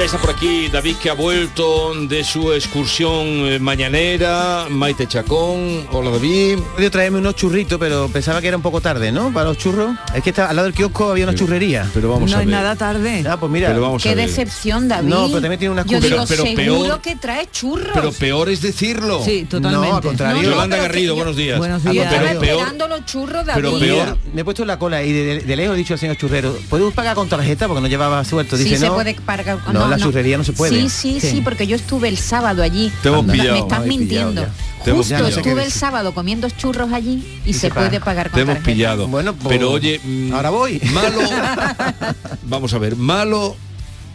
Ya está por aquí David que ha vuelto de su excursión eh, mañanera, Maite Chacón, hola David. Yo traerme unos churritos, pero pensaba que era un poco tarde, ¿no? Para los churros. Es que está, al lado del kiosco había una churrería. Pero vamos no a es ver. nada tarde. Ah, pues mira. Pero vamos Qué a ver. decepción, David. No, pero también tiene unas Yo digo, Pero- pero seguro peor- que trae churros. Pero peor es decirlo. Sí, totalmente. No, al contrario. No, no, Yolanda Garrido, yo- buenos días. Buenos Al días. Pero Estaba peor, esperando los churros, David. pero mira, peor- me he puesto en la cola y de, de lejos he dicho al señor churrero, ¿podemos pagar con tarjeta? Porque no llevaba suelto. Sí Dice, se no. puede pagar con- No, la churrería no se puede. Sí, sí, sí, Sí. porque yo estuve el sábado allí. Te hemos Me- pillado. Me estás mintiendo. Te Justo estuve el sábado comiendo churros allí y, Y se se paga. puede pagar con Te hemos tarjeta. pillado. Bueno, pues, pero oye, mm, ahora voy. Malo. vamos a ver, malo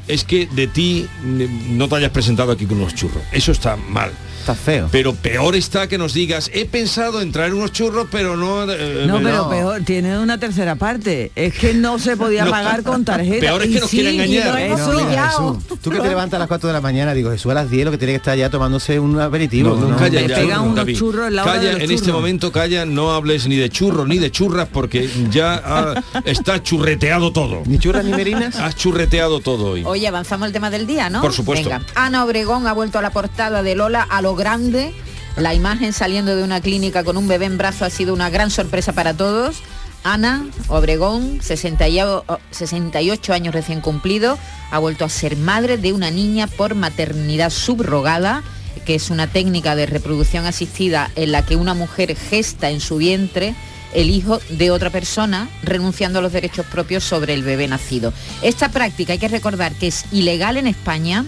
es que de ti mm, no te hayas presentado aquí con unos churros. Eso está mal. Está feo. Pero peor está que nos digas, he pensado en traer unos churros, pero no... eh, No, me- pero no. peor, tiene una tercera parte. Es que no se podía No. pagar con tarjeta. Peor es Y que nos quiere sí, engañar. y lo hemos No, mira. Jesús, tú que te levantas a las 4 de la mañana, digo, Jesús a las 10 lo que tiene que estar ya tomándose un aperitivo. No, no, ¿no? calla Me ya, pegan unos David. churros en la hora Calla, en este momento calla, no hables ni de churros ni de churras porque ya está churreteado todo. Ni churras ni merinas. Has churreteado todo hoy. Oye, avanzamos el tema del día, ¿no? Por supuesto. Venga. Ana Obregón ha vuelto a la portada de Lola a lo grande. La imagen saliendo de una clínica con un bebé en brazo ha sido una gran sorpresa para todos. Ana Obregón, 60 y- 68 años recién cumplido, ha vuelto a ser madre de una niña por maternidad subrogada, que es una técnica de reproducción asistida en la que una mujer gesta en su vientre el hijo de otra persona, renunciando a los derechos propios sobre el bebé nacido. Esta práctica hay que recordar que es ilegal en España,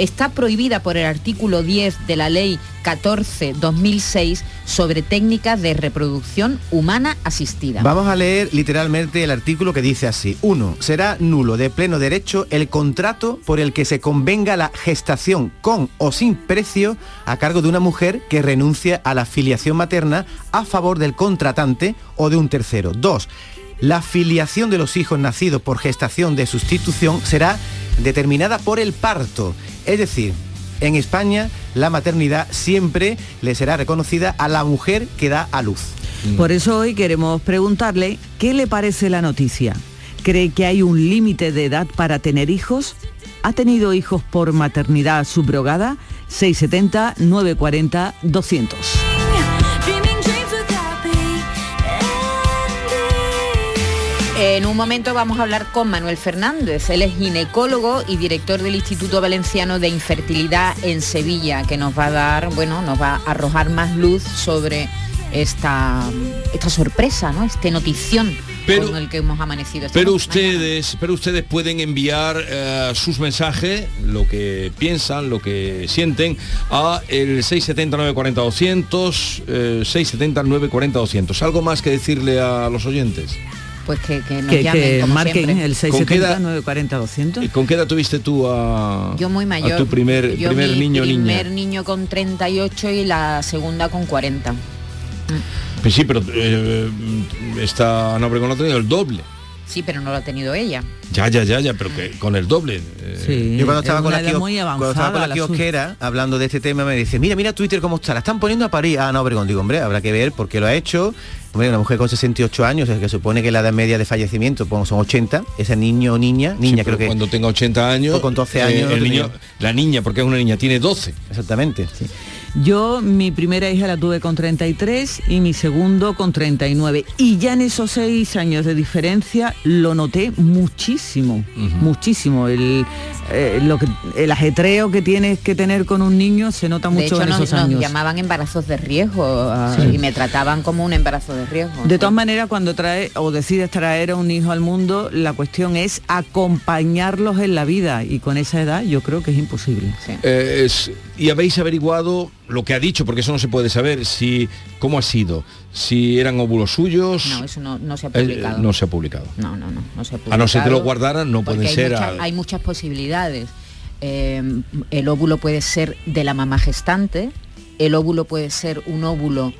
está prohibida por el artículo 10 de la ley 14-2006 sobre técnicas de reproducción humana asistida. Vamos a leer literalmente el artículo que dice así. 1. Será nulo de pleno derecho el contrato por el que se convenga la gestación con o sin precio a cargo de una mujer que renuncia a la filiación materna a favor del contratante o de un tercero. 2. La filiación de los hijos nacidos por gestación de sustitución será determinada por el parto. Es decir, en España la maternidad siempre le será reconocida a la mujer que da a luz. Por eso hoy queremos preguntarle qué le parece la noticia. ¿Cree que hay un límite de edad para tener hijos? ¿Ha tenido hijos por maternidad subrogada? 670 En un momento vamos a hablar con Manuel Fernández. Él es ginecólogo y director del Instituto Valenciano de Infertilidad en Sevilla, que nos va a dar, bueno, nos va a arrojar más luz sobre esta, esta sorpresa, ¿no? Este notición Pero- con el que hemos amanecido. esta Pero mañana. ustedes, pero ustedes pueden enviar eh, sus mensajes, lo que piensan, lo que sienten, a el 670 940 200, eh, 670 940 200. ¿Algo más que decirle a los oyentes? Pues que, que nos Que, llamen, que como marquen siempre. el ¿Con qué 670 edad? 940 200. ¿Y ¿Con qué edad tuviste tú a, Yo muy mayor. a tu primer, Yo primer mi niño niña? primer niño con 38 y la segunda con 40. Pues sí, pero eh, está Ana Obregón ha tenido el doble. Sí, pero no lo ha tenido ella. Ya, ya, ya, ya, pero que con el doble. eh, Sí, Yo cuando es estaba, con la, kios- muy cuando estaba con avanzada la la kiosquera hablando de este tema me dice, mira, mira Twitter cómo está, la están poniendo a París a Ana Obregón. Digo, hombre, habrá que ver por qué lo ha hecho. Hombre, una mujer con 68 años, es que supone que la edad media de fallecimiento pues, son 80, ese niño o niña, niña creo que... Cuando tenga 80 años... O con 12 eh, años el no niño, la niña, porque es una niña, tiene 12. Exactamente. Yo mi primera hija la tuve con 33 y mi segundo con 39. Y ya en esos seis años de diferencia lo noté muchísimo, muchísimo. El, eh, lo que, el ajetreo que tienes que tener con un niño se nota de mucho hecho, en nos, esos nos años. llamaban embarazos de riesgo ah, y me trataban como un embarazo de riesgo. De todas maneras, cuando trae o decides traer a un hijo al mundo, la cuestión es acompañarlos en la vida y con esa edad yo creo que es imposible. Sí. Eh, es- y habéis averiguado lo que ha dicho, porque eso no se puede saber, si cómo ha sido, si eran óvulos suyos. No, eso no, no se ha eh, publicado. no se ha publicado. No, no, no, no se ha A no ser que lo guardaran, no pueden hay ser. muchas- al- hay muchas posibilidades. Eh, el óvulo puede ser de la mamá gestante, el óvulo puede ser un óvulo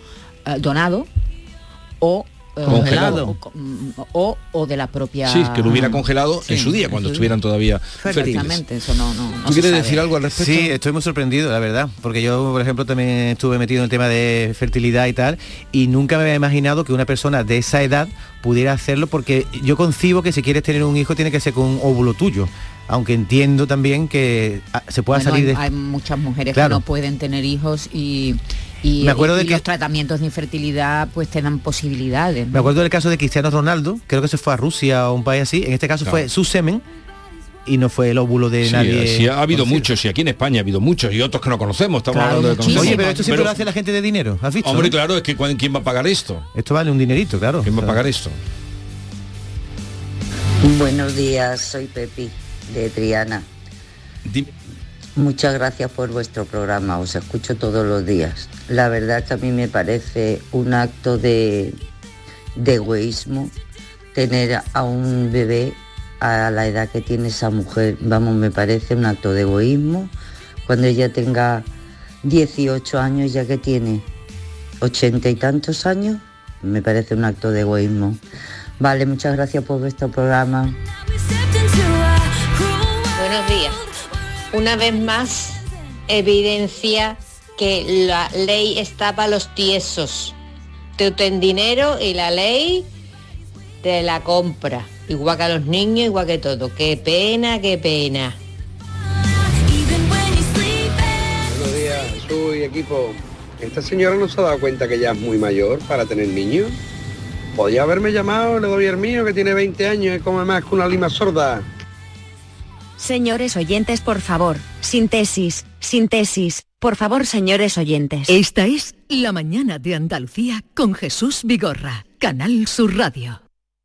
eh, donado o eh, Congelado. o, o- o de la propia Sí, que lo hubiera congelado en su día, en cuando su estuvieran todavía fértiles. Exactamente, eso no, no, no ¿Tú se quieres sabe. decir algo al respecto? Sí, estoy muy sorprendido, la verdad, porque yo, por ejemplo, también estuve metido en el tema de fertilidad y tal, y nunca me había imaginado que una persona de esa edad pudiera hacerlo, porque yo concibo que si quieres tener un hijo tiene que ser con un óvulo tuyo, aunque entiendo también que ah, se pueda Bueno, salir hay, de... hay muchas mujeres Claro. que no pueden tener hijos y, y, Me acuerdo y de que- los tratamientos de infertilidad pues te dan posibilidades. ¿no? Me acuerdo del caso de Cristiano Ronaldo, creo que se fue a Rusia o un país así, en este caso Claro. fue su semen y no fue el óvulo de Sí, nadie. sí, ha habido conocido. muchos, y aquí en España ha habido muchos, y otros que no conocemos, estamos Claro, hablando de. Oye, pero esto siempre Pero- lo hace la gente de dinero, ¿has visto? Hombre, no? claro, es que ¿cuán- ¿quién va a pagar esto? Esto vale un dinerito, claro. ¿Quién va a pagar esto? Buenos días, soy Pepi de Triana. Dime. Muchas gracias por vuestro programa, os escucho todos los días. La verdad que a mí me parece un acto de, egoísmo tener a un bebé a la edad que tiene esa mujer. Vamos, me parece un acto de egoísmo cuando ella tenga 18 años, ya que tiene 80 y tantos años, me parece un acto de egoísmo. Vale, muchas gracias por vuestro programa. Buenos días. Una vez más, evidencia que la ley está para los tiesos. Te ten dinero y la ley te la compra. Igual que a los niños, igual que todo. Qué pena, qué pena. Buenos días, soy equipo. ¿Esta señora no se ha dado cuenta que ya es muy mayor para tener niños? Podía haberme llamado, le doy el mío, que tiene 20 años y come más que una lima sorda. Señores oyentes, por favor, sintesis, sintesis, por favor, señores oyentes. Esta es La mañana de Andalucía con Jesús Vigorra, Canal Sur Radio.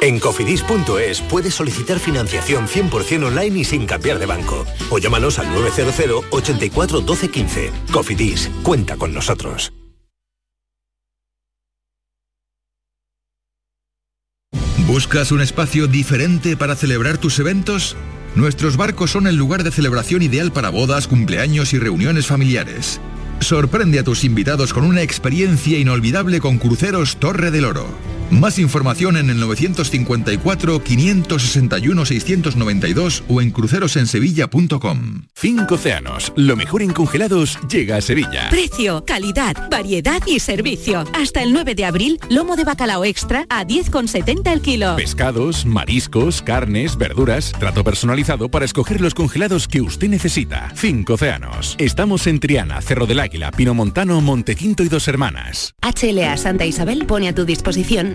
En cofidis.es puedes solicitar financiación 100% online y sin cambiar de banco. O llámanos al 900 84 12 15. Cofidis, cuenta con nosotros. ¿Buscas un espacio diferente para celebrar tus eventos? Nuestros barcos son el lugar de celebración ideal para bodas, cumpleaños y reuniones familiares. Sorprende a tus invitados con una experiencia inolvidable con Cruceros Torre del Oro. Más información en el 954-561-692 o en crucerosensevilla.com. Cinco océanos, lo mejor en congelados llega a Sevilla. Precio, calidad, variedad y servicio. Hasta el 9 de abril, lomo de bacalao extra a 10,70 el kilo. Pescados, mariscos, carnes, verduras, trato personalizado para escoger los congelados que usted necesita. Cinco océanos. Estamos en Triana, Cerro del Águila, Pinomontano, Montequinto y Dos Hermanas. HLA Santa Isabel pone a tu disposición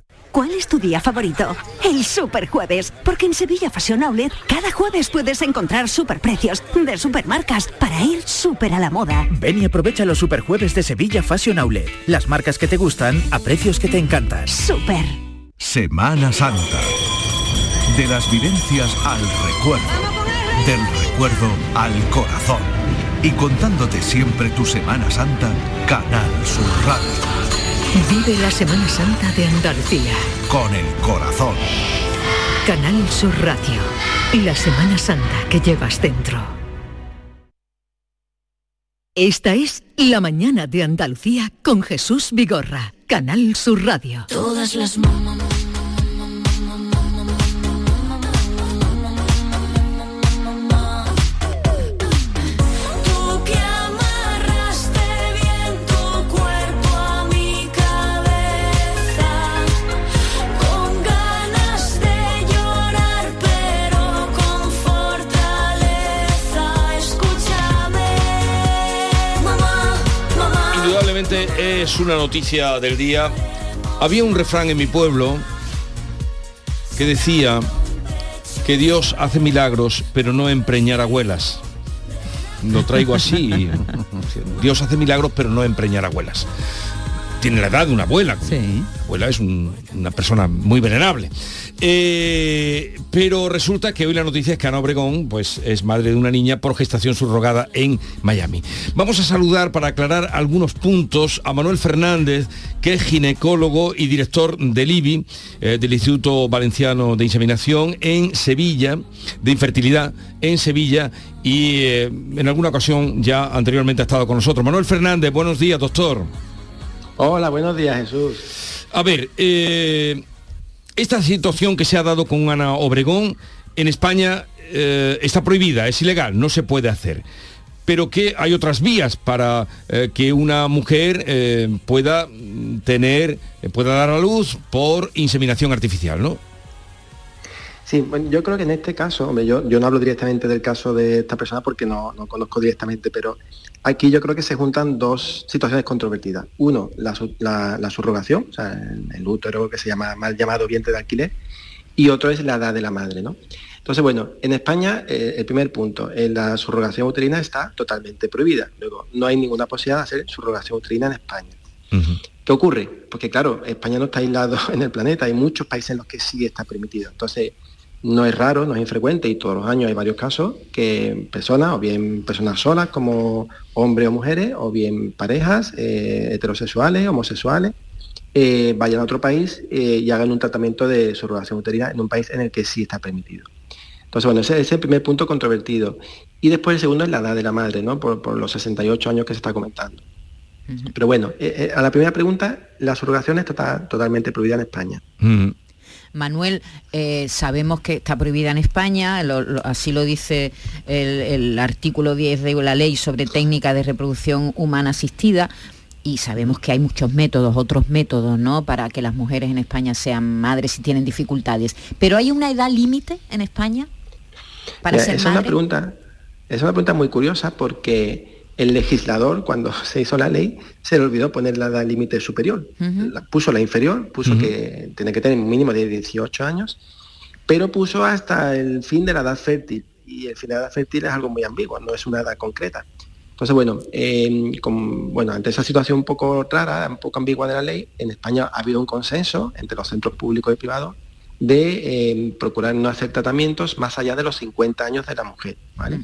¿Cuál es tu día favorito? El Super Jueves, porque en Sevilla Fashion Outlet cada jueves puedes encontrar superprecios de supermarcas para ir súper a la moda. Ven y aprovecha los superjueves de Sevilla Fashion Outlet. Las marcas que te gustan a precios que te encantan. Super. Semana Santa. De las vivencias al recuerdo. Del recuerdo al corazón. Y contándote siempre tu Semana Santa, Canal Sur Radio. Vive la Semana Santa de Andalucía. Con el corazón. Canal Sur Radio. La Semana Santa que llevas dentro. Esta es La Mañana de Andalucía con Jesús Vigorra. Canal Sur Radio. Todas las Tú es una noticia del día. Había un refrán en mi pueblo que decía que Dios hace milagros, pero no empreñar abuelas. Lo traigo así. Dios hace milagros, pero no empreñar abuelas. Tiene la edad de una abuela. La abuela es un- una persona muy venerable. Eh, pero resulta que hoy la noticia es que Ana Obregón pues, es madre de una niña por gestación subrogada en Miami. Vamos a saludar para aclarar algunos puntos a Manuel Fernández, que es ginecólogo y director del IBI, eh, del Instituto Valenciano de Inseminación en Sevilla, de infertilidad en Sevilla, y eh, en alguna ocasión ya anteriormente ha estado con nosotros. Manuel Fernández, buenos días, doctor. Hola, buenos días, Jesús. A ver, eh, esta situación que se ha dado con Ana Obregón en España eh, está prohibida, es ilegal, no se puede hacer. Pero que hay otras vías para eh, que una mujer eh, pueda tener, pueda dar a luz por inseminación artificial, ¿no? Sí, bueno, yo creo que en este caso, yo, no hablo directamente del caso de esta persona porque no conozco directamente, pero aquí yo creo que se juntan dos situaciones controvertidas. Uno, la, la- la subrogación, o sea, el, el útero que se llama mal llamado vientre de alquiler, y otro es la edad de la madre, ¿no? Entonces, bueno, en España, eh, el primer punto, eh, la subrogación uterina está totalmente prohibida. Luego, no hay ninguna posibilidad de hacer subrogación uterina en España. ¿Qué ocurre? Porque claro, España no está aislado en el planeta, hay muchos países en los que sí está permitido. Entonces, no es raro, no es infrecuente y todos los años hay varios casos que personas, o bien personas solas como hombres o mujeres, o bien parejas eh, heterosexuales, homosexuales, eh, vayan a otro país eh, y hagan un tratamiento de subrogación uterina en un país en el que sí está permitido. Entonces, bueno, ese ese es el primer punto controvertido. Y después el segundo es la edad de la madre, ¿no? Por, por los 68 años que se está comentando. Pero bueno, eh, eh, a la primera pregunta, la subrogación está totalmente prohibida en España. Manuel, eh, sabemos que está prohibida en España, lo- lo- así lo dice el, el artículo 10 de la ley sobre técnica de reproducción humana asistida. Y sabemos que hay muchos métodos, otros métodos, ¿no? Para que las mujeres en España sean madres si tienen dificultades. Pero ¿hay una edad límite en España para Mira, ser es una madre? pregunta, es una pregunta muy curiosa porque el legislador, cuando se hizo la ley, se le olvidó poner la edad límite superior. La- puso la inferior, puso que tiene que tener un mínimo de 18 años, pero puso hasta el fin de la edad fértil. Y el fin de la edad fértil es algo muy ambiguo, no es una edad concreta. Entonces, bueno, eh, con- bueno, ante esa situación un poco rara, un poco ambigua de la ley, en España ha habido un consenso entre los centros públicos y privados de eh, procurar no hacer tratamientos más allá de los 50 años de la mujer. ¿vale?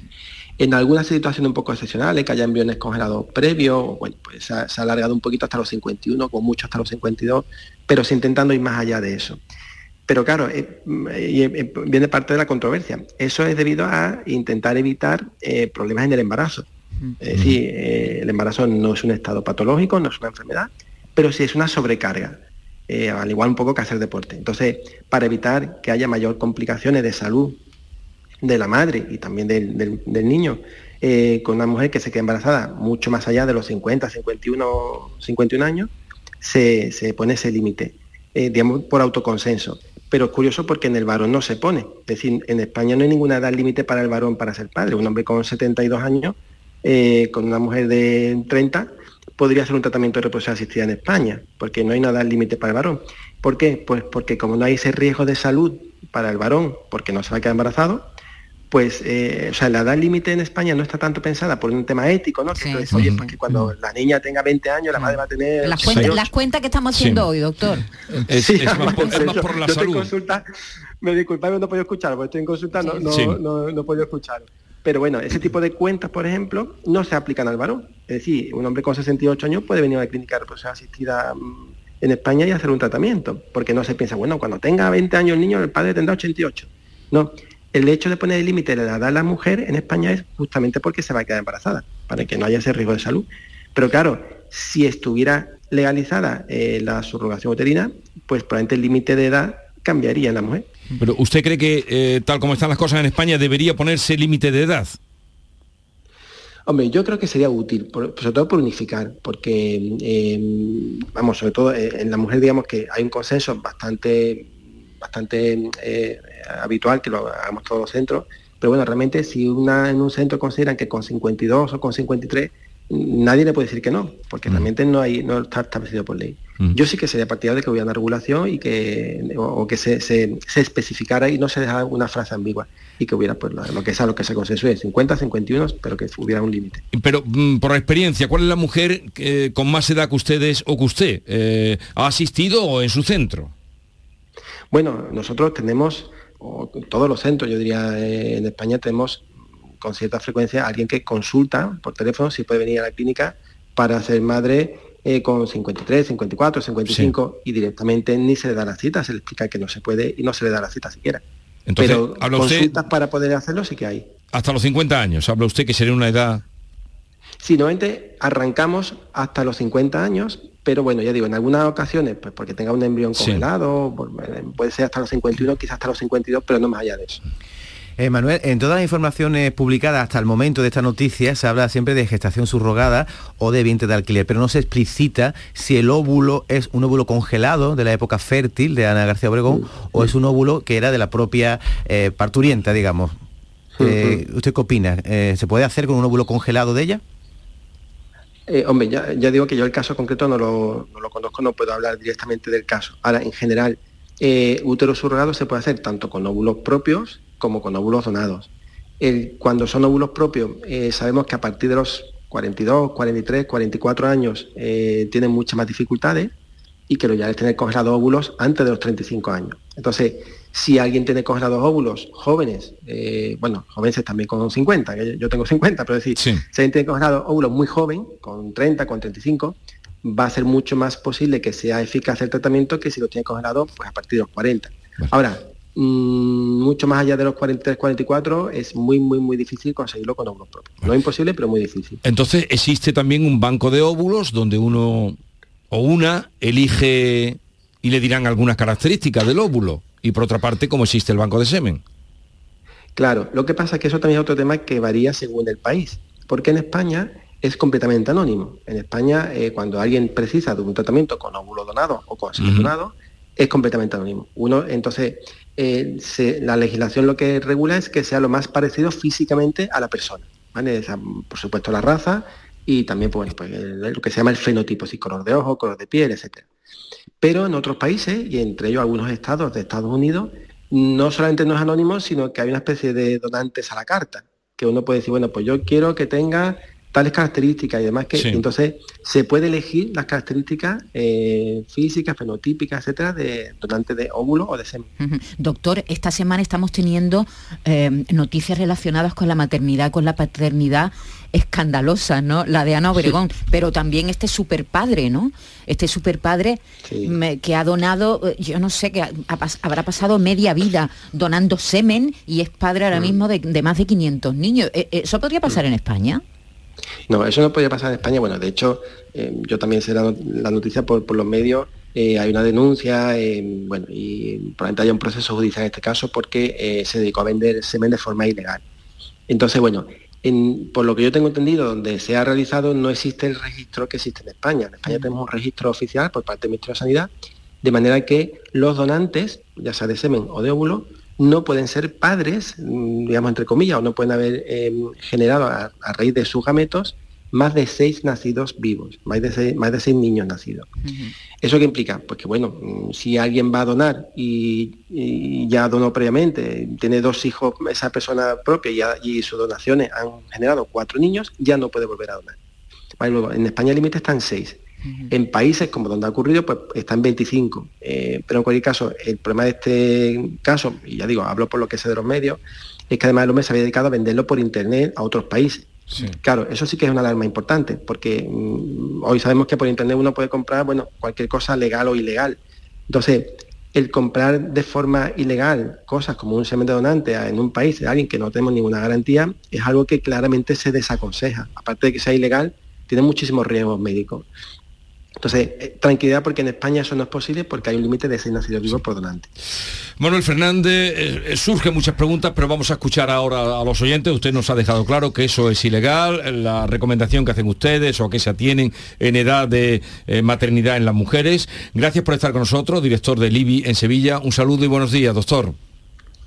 En algunas situaciones un poco excepcionales, que haya embriones congelados previos, bueno, pues se ha, se ha alargado un poquito hasta los 51, con mucho hasta los 52, pero se intentando ir más allá de eso. Pero claro, eh, eh, viene parte de la controversia. Eso es debido a intentar evitar eh, problemas en el embarazo. Es decir, el embarazo no es un estado patológico, no es una enfermedad, pero sí es una sobrecarga, eh, al igual un poco que hacer deporte. Entonces, para evitar que haya mayor complicaciones de salud de la madre y también del, del- niño eh, con una mujer que se queda embarazada mucho más allá de los 50, 51, 51 años, se, se pone ese límite, eh, digamos, por autoconsenso. Pero es curioso porque en el varón no se pone. Es decir, en España no hay ninguna edad límite para el varón para ser padre. Un hombre con 72 años, eh, con una mujer de 30, podría hacer un tratamiento de reproducción asistida en España, porque no hay nada límite para el varón. ¿Por qué? Pues porque como no hay ese riesgo de salud para el varón, porque no se va a quedar embarazado, pues, eh, o sea, la edad límite en España no está tanto pensada por un tema ético, ¿no? Que dices, oye, pues que cuando la niña tenga 20 años, la madre va a tener... Las, cuentas, 68. las cuentas que estamos haciendo Sí. hoy, doctor. Es, es más por, es más por la yo estoy en salud. consulta, me disculpa, no puedo escuchar, porque estoy en consulta, no, no, Sí. no, no puedo escuchar. Pero bueno, ese tipo de cuentas, por ejemplo, no se aplican al varón. Es decir, un hombre con 68 años puede venir a la clínica de reproducción asistida mm, en España y hacer un tratamiento, porque no se piensa, bueno, cuando tenga 20 años el niño, el padre tendrá 88. No, el hecho de poner el límite de la edad a la mujer en España es justamente porque se va a quedar embarazada, para que no haya ese riesgo de salud. Pero claro, si estuviera legalizada eh, la subrogación uterina, pues probablemente el límite de edad cambiaría en la mujer. Pero ¿usted cree que, eh, tal como están las cosas en España, debería ponerse límite de edad? Hombre, yo creo que sería útil, por- sobre todo por unificar, porque, eh, vamos, sobre todo eh, en la mujer, digamos que hay un consenso bastante, bastante eh, habitual, que lo hagamos todos los centros, pero bueno, realmente si una en un centro consideran que con 52 o con 53, nadie le puede decir que no, porque realmente no hay no está establecido por ley. Yo sí que sería partidario de que hubiera una regulación y que o, o que se, se- se especificara y no se dejara una frase ambigua y que hubiera pues lo, lo que sea lo que se consensúe, 50, 51, pero que hubiera un límite. Pero mm, por experiencia, ¿cuál es la mujer eh, con más edad que ustedes o que usted eh, ha asistido en su centro? Bueno, nosotros tenemos, o todos los centros, yo diría, eh, en España tenemos con cierta frecuencia a alguien que consulta por teléfono si puede venir a la clínica para ser madre eh, con 53, 54, 55 y directamente ni se le da la cita, se le explica que no se puede y no se le da la cita siquiera. Entonces, Pero habla usted consultas para poder hacerlo sí que hay. hasta los 50 años. Habla usted que sería una edad... Sí, normalmente arrancamos hasta los 50 años, pero bueno, ya digo, en algunas ocasiones, pues porque tenga un embrión congelado, eh, puede ser hasta los 51, quizás hasta los 52, pero no más allá de eso. Eh, Manuel, en todas las informaciones publicadas hasta el momento de esta noticia se habla siempre de gestación subrogada o de vientre de alquiler, pero no se explicita si el óvulo es un óvulo congelado de la época fértil de Ana García Obregón o es un óvulo que era de la propia eh, parturienta, digamos. Eh, ¿Usted qué opina? ¿Se puede hacer con un óvulo congelado de ella? Eh, hombre, ya, digo que yo el caso concreto no lo, no lo conozco, no puedo hablar directamente del caso. Ahora, en general, eh, útero subrogado se puede hacer tanto con óvulos propios como con óvulos donados. Cuando son óvulos propios, eh, sabemos que a partir de los 42, 43, 44 años eh, tienen muchas más dificultades y que lo ideal es tener congelados óvulos antes de los 35 años. Entonces, si alguien tiene congelados óvulos jóvenes, eh, bueno, jóvenes también con 50, que yo- tengo 50, pero es decir, si alguien tiene congelados óvulos muy joven, con 30, con 35, va a ser mucho más posible que sea eficaz el tratamiento que si lo tiene congelado pues a partir de los 40. Ahora, mm, mucho más allá de los 43, 44, es muy, muy, muy difícil conseguirlo con óvulos propios. No es imposible, pero muy difícil. Entonces existe también un banco de óvulos donde uno o una elige y le dirán algunas características del óvulo. Y por otra parte, como existe el banco de semen. Claro, lo que pasa es que eso también es otro tema que varía según el país, porque en España es completamente anónimo. En España, eh, cuando alguien precisa de un tratamiento con óvulo donado o con semen donado, es completamente anónimo. Uno, entonces, eh, se- la legislación lo que regula es que sea lo más parecido físicamente a la persona. por supuesto, la raza y también pues, pues, lo que se llama el fenotipo, si color de ojo, color de piel, etcétera. Pero en otros países, y entre ellos algunos estados de Estados Unidos, no solamente no es anónimo, sino que hay una especie de donantes a la carta, que uno puede decir, bueno, pues yo quiero que tenga tales características y demás, que Sí. entonces se puede elegir las características eh, físicas, fenotípicas, etcétera, de donantes de óvulo o de semen. Doctor, esta semana estamos teniendo eh, noticias relacionadas con la maternidad, con la paternidad escandalosas, ¿no? La de Ana Obregón, pero también este superpadre, ¿no? Este superpadre me- que ha donado, eh, yo no sé, que ha- ha pas- habrá pasado media vida donando semen y es padre ahora mismo de, de más de 500 niños. Eh, eh, ¿Eso podría pasar en España? No, eso no podía pasar en España. Bueno, de hecho, eh, yo también sé la, la noticia por, por los medios. eh, hay una denuncia, eh, bueno, y probablemente haya un proceso judicial en este caso porque eh, se dedicó a vender semen de forma ilegal. Entonces, bueno, En- por lo que yo tengo entendido, donde se ha realizado no existe el registro que existe en España. En España tenemos un registro oficial por parte del Ministerio de Sanidad, de manera que los donantes, ya sea de semen o de óvulo, no pueden ser padres, mm, digamos entre comillas, o no pueden haber eh, generado a, a raíz de sus gametos más de seis nacidos vivos, más de seis, más de seis niños nacidos. ¿Eso qué implica? Pues que bueno, mm, si alguien va a donar y, y ya donó previamente, tiene dos hijos esa persona propia y, y sus donaciones han generado cuatro niños, ya no puede volver a donar. En España el límite está en seis. En países como donde ha ocurrido, pues está en 25. Eh, pero en cualquier caso, el problema de este caso, y ya digo, hablo por lo que sé de los medios, es que además el hombre se había dedicado a venderlo por internet a otros países. Claro, eso sí que es una alarma importante, porque mm, hoy sabemos que por internet uno puede comprar, bueno, cualquier cosa legal o ilegal. Entonces, el comprar de forma ilegal cosas como un semen de donante en un país de alguien que no tenemos ninguna garantía es algo que claramente se desaconseja. Aparte de que sea ilegal, tiene muchísimos riesgos médicos. Entonces, eh, tranquilidad porque en España eso no es posible porque hay un límite de seis nacidos vivos por donante. Manuel Fernández, eh, eh, surgen muchas preguntas, pero vamos a escuchar ahora a los oyentes. Usted nos ha dejado claro que eso es ilegal, la recomendación que hacen ustedes o a que se atienen en edad de eh, maternidad en las mujeres. Gracias por estar con nosotros, director del IBI en Sevilla. Un saludo y buenos días, doctor.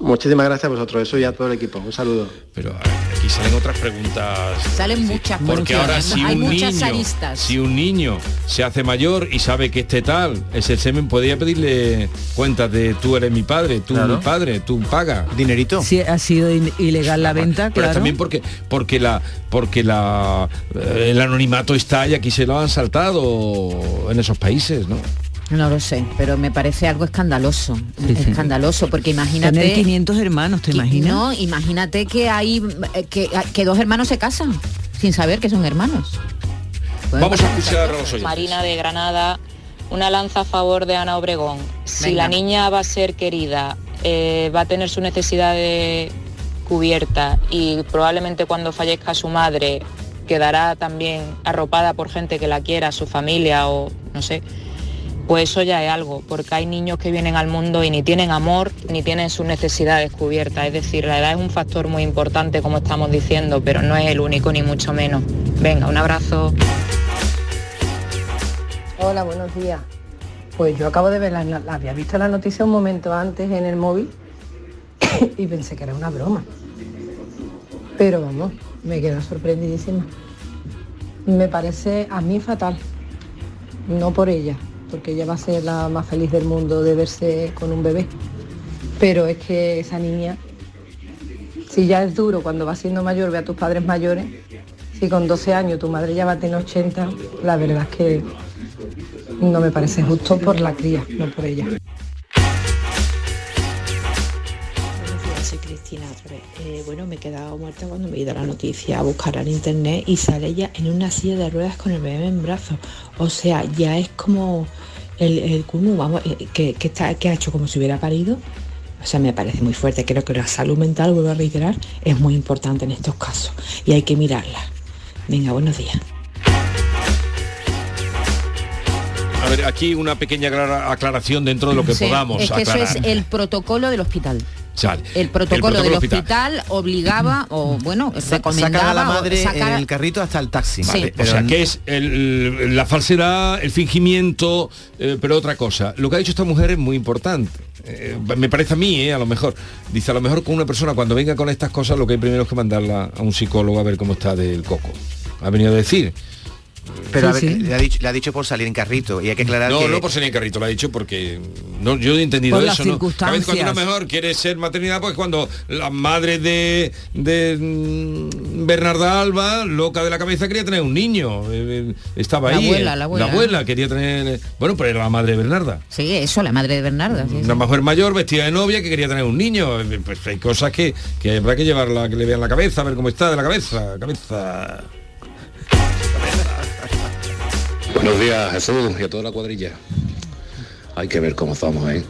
Muchísimas gracias a vosotros, eso y a todo el equipo. Un saludo. Pero aquí salen otras preguntas. Salen muchas Porque muchas. ahora si hay un muchas niño, aristas. si un niño se hace mayor y sabe que este tal es el semen, podría pedirle cuentas de tú eres mi padre, tú Claro. mi padre, tú paga. Dinerito. Si ha sido ilegal la venta, Pero claro. también porque porque la porque la eh, el anonimato está y aquí se lo han saltado en esos países, ¿no? No lo sé, pero me parece algo escandaloso. Escandaloso, porque imagínate... Tener 500 hermanos, ¿te imaginas? No, imagínate que hay eh, que, que dos hermanos se casan sin saber que son hermanos. Vamos a pasar escuchar a los oyentes. Marina de Granada, una lanza a favor de Ana Obregón. Si Venga. la niña va a ser querida, eh, va a tener su necesidad de cubierta y probablemente cuando fallezca su madre quedará también arropada por gente que la quiera, su familia o no sé, pues eso ya es algo, porque hay niños que vienen al mundo y ni tienen amor ni tienen sus necesidades cubiertas. Es decir, la edad es un factor muy importante, como estamos diciendo, pero no es el único ni mucho menos. Venga, un abrazo. Hola, buenos días. Pues yo acabo de ver, la, la- había visto la noticia un momento antes en el móvil y pensé que era una broma. Pero vamos, me quedo sorprendidísima. Me parece a mí fatal, no por ella, porque ella va a ser la más feliz del mundo de verse con un bebé. Pero es que esa niña, si ya es duro cuando va siendo mayor, ve a tus padres mayores, si con 12 años tu madre ya va a tener 80, la verdad es que no me parece justo por la cría, no por ella. Cristina otra vez. Eh, bueno, me he quedado muerta cuando me he ido a la noticia a buscar en internet y sale ella en una silla de ruedas con el bebé en brazos. O sea, ya es como el, el Kunu, vamos, eh, que, que está, que ha hecho como si hubiera parido. O sea, me parece muy fuerte. Creo que la salud mental, vuelvo a reiterar, es muy importante en estos casos y hay que mirarla. Venga, buenos días. A ver, aquí una pequeña aclara- aclaración dentro de lo que Sí, podamos es que eso aclarar. es el protocolo del hospital. El protocolo, del hospital. hospital. obligaba o bueno recomendaba Sacan a la madre sacar- en el carrito hasta el taxi. Vale, o sea, que es el- la falsedad, el fingimiento, eh, pero otra cosa. Lo que ha dicho esta mujer es muy importante. Eh, me parece a mí, eh, a lo mejor. Dice, a lo mejor con una persona cuando venga con estas cosas, lo que hay primero es que mandarla a un psicólogo a ver cómo está del coco. Ha venido a decir. Pero a ver, le, ha dicho, le ha dicho por salir en carrito y hay que aclarar No, que... no por ser en carrito, lo ha dicho porque no, yo he entendido Por las eso, ¿no? A veces cuando una circunstancias. mejor quiere ser maternidad, pues cuando la madre de, de mm, Bernarda Alba, loca de la cabeza, quería tener un niño. eh, eh, estaba La ahí. abuela, eh, la abuela. abuela quería tener. Bueno, pero era la madre de Bernarda. Sí, eso, la madre de Bernarda. sí, sí. Una mujer mayor vestida de novia que quería tener un niño. Pues hay cosas que, que habrá que llevarla, que le vean la cabeza, a ver cómo está de la cabeza. Cabeza. Buenos días, Jesús, y a toda la cuadrilla. Hay que ver cómo estamos, ¿eh?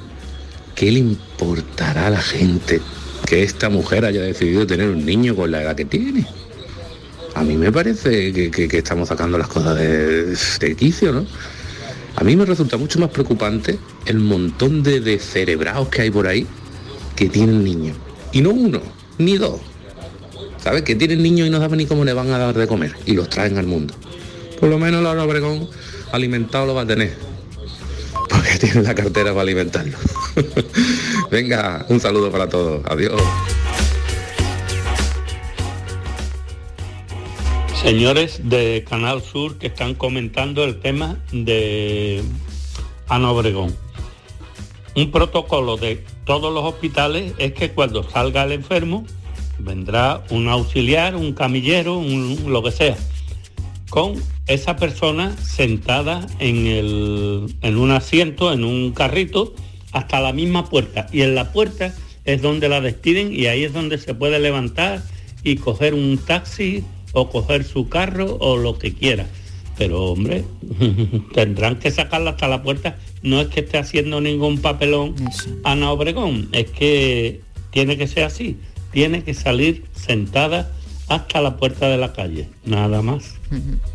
¿Qué le importará a la gente que esta mujer haya decidido tener un niño con la edad que tiene? A mí me parece que, que- estamos sacando las cosas de, de quicio, ¿no? A mí me resulta mucho más preocupante el montón de descerebrados que hay por ahí que tienen niños. Y no uno, ni dos, ¿sabes? Que tienen niños y no saben ni cómo le van a dar de comer y los traen al mundo. Por lo menos Laura Obregón alimentado lo va a tener. Porque tiene la cartera para alimentarlo. Venga, un saludo para todos. Adiós. Señores de Canal Sur que están comentando el tema de Ana Obregón. Un protocolo de todos los hospitales es que cuando salga el enfermo vendrá un auxiliar, un camillero, un, lo que sea, con esa persona sentada en, el, en un asiento, en un carrito, hasta la misma puerta. Y en la puerta es donde la despiden y ahí es donde se puede levantar y coger un taxi o coger su carro o lo que quiera. Pero hombre, tendrán que sacarla hasta la puerta. No es que esté haciendo ningún papelón Ana Obregón, es que tiene que ser así. Tiene que salir sentada hasta la puerta de la calle, nada más.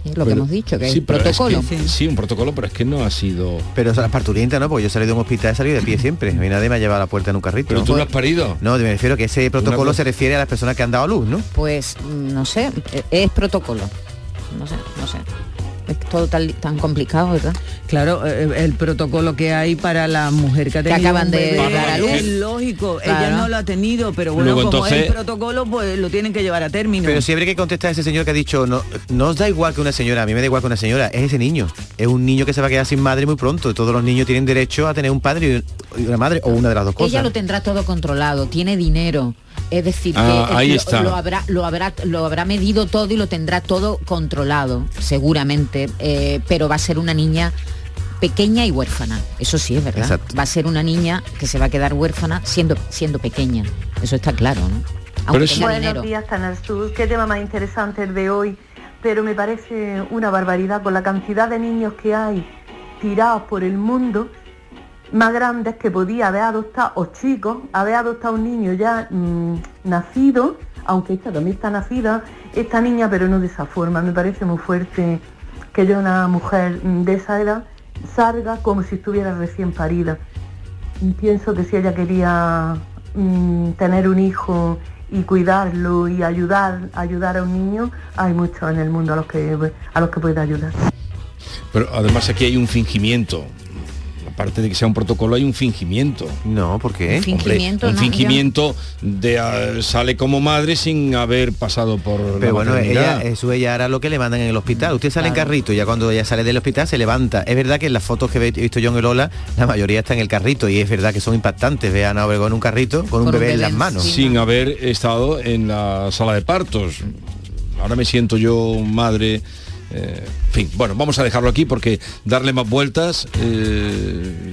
Es lo que hemos dicho, que Sí, es es protocolo. que- sí, un protocolo, pero es que no ha sido... Pero las parturientas no, porque yo he salido de un hospital, he salido de pie siempre. A mí nadie me ha llevado a la puerta en un carrito. Pero tú no has parido. No, me refiero que ese protocolo Una- se refiere a las personas que han dado a luz, ¿no? Pues mm, no sé, es protocolo. No sé, no sé. Es todo tan, tan complicado, ¿verdad? Claro, eh, el protocolo que hay para la mujer que ha Que tenido acaban un de bebé dar a luz. es lógico. Ella no lo ha tenido, pero bueno, Luego, como es el protocolo, pues lo tienen que llevar a término. Pero siempre hay que contestar a ese señor que ha dicho, no, no os da igual que una señora, a mí me da igual que una señora, es ese niño. Es un niño que se va a quedar sin madre muy pronto. Todos los niños tienen derecho a tener un padre y una madre o una de las dos cosas. Ella lo tendrá todo controlado, tiene dinero. Es decir, Ah, que ahí lo, está. lo habrá, lo, habrá, lo habrá medido todo y lo tendrá todo controlado, seguramente. eh, pero va a ser una niña pequeña y huérfana. Eso sí es verdad. Exacto. Va a ser una niña que se va a quedar huérfana siendo, siendo pequeña. Eso está claro, ¿no? Aunque tenga Buenos dinero. días, Canal Sur. Qué tema más interesante el de hoy. Pero me parece una barbaridad con la cantidad de niños que hay tirados por el mundo, más grandes que podía haber adoptado, o chicos, haber adoptado un niño ya mm, nacido, aunque esta también está nacida, esta niña, pero no de esa forma. Me parece muy fuerte que yo una mujer mm, de esa edad salga como si estuviera recién parida. Pienso que si ella quería mm, tener un hijo y cuidarlo y ayudar, ayudar a un niño, hay muchos en el mundo a los que a los que puede ayudar. Pero además aquí hay un fingimiento. Aparte de que sea un protocolo, hay un fingimiento. No, ¿por qué? Un fingimiento, un no, fingimiento de ah, sale como madre sin haber pasado por la Pero bueno, maternidad. ella, eso ella hará lo que le mandan en el hospital. Usted sale en carrito y ya cuando ella sale del hospital se levanta. Es verdad que en las fotos que he visto yo en el Ola, la mayoría está en el carrito y es verdad que son impactantes. Ve a Ana Obregón en un carrito con un bebé, en las manos. Sin haber estado en la sala de partos. Ahora me siento yo madre. Eh, fin, bueno, vamos a dejarlo aquí porque darle más vueltas eh,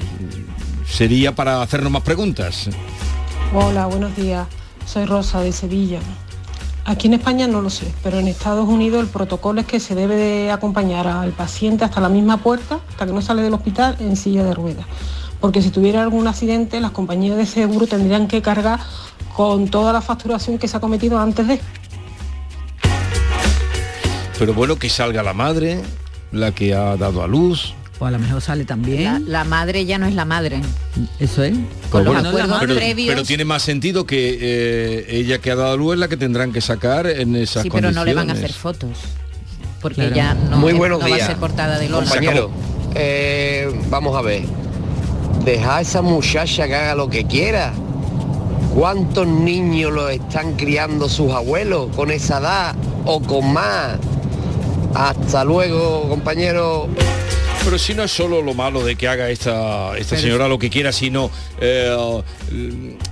sería para hacernos más preguntas. Hola, buenos días. Soy Rosa de Sevilla. Aquí en España no lo sé, pero en Estados Unidos el protocolo es que se debe de acompañar al paciente hasta la misma puerta, hasta que no sale del hospital, en silla de ruedas. Porque si tuviera algún accidente, las compañías de seguro tendrían que cargar con toda la facturación que se ha cometido antes de. Pero bueno, que salga la madre, la que ha dado a luz. O a lo mejor sale también. La, la madre ya no es la madre. Eso es. Con los Pues bueno, acuerdos pero, previos. pero tiene más sentido que eh, ella que ha dado a luz es la que tendrán que sacar en esas Sí, pero no le van a hacer fotos. Porque Claro. ya no, Muy buenos no va a días, ser portada de Lola. compañero. Eh, vamos a ver. Deja a esa muchacha que haga lo que quiera. ¿Cuántos niños lo están criando sus abuelos con esa edad o con más? Hasta luego, compañero. Pero si no es solo lo malo de que haga esta, esta señora lo que quiera, sino eh,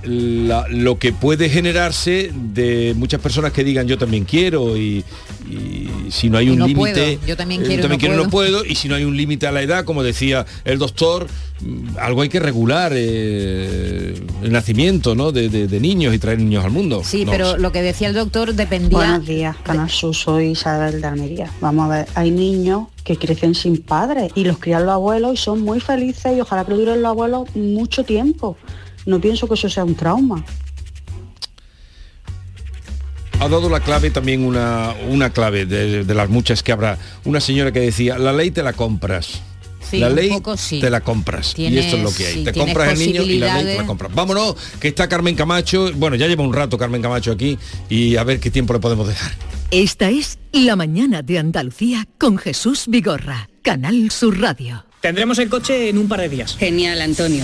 la- lo que puede generarse de muchas personas que digan yo también quiero y, y si no hay un no límite yo también eh, quiero y no quiero y no puedo. y si no hay un límite a la edad como decía el doctor mm, algo hay que regular eh, el nacimiento ¿no? de, de- de niños y traer niños al mundo Sí, No pero lo que decía el doctor dependía... Buenos días, Canal Sur, soy Isabel de Almería. Vamos a ver, hay niños que crecen sin padres y los crían los abuelos y son muy felices y ojalá que lo duren los abuelos mucho tiempo. No pienso que eso sea un trauma. Ha dado la clave también una, una clave de, de las muchas que habrá una señora que decía la ley te la compras Sí, la ley poco sí. te la compras. y esto es lo que hay. sí, te compras el niño y la ley te la compras. Vámonos, que está Carmen Camacho. Bueno, ya lleva un rato Carmen Camacho aquí y a ver qué tiempo le podemos dejar. Esta es La mañana de Andalucía con Jesús Vigorra, Canal Sur Radio. Tendremos el coche en un par de días. Genial, Antonio.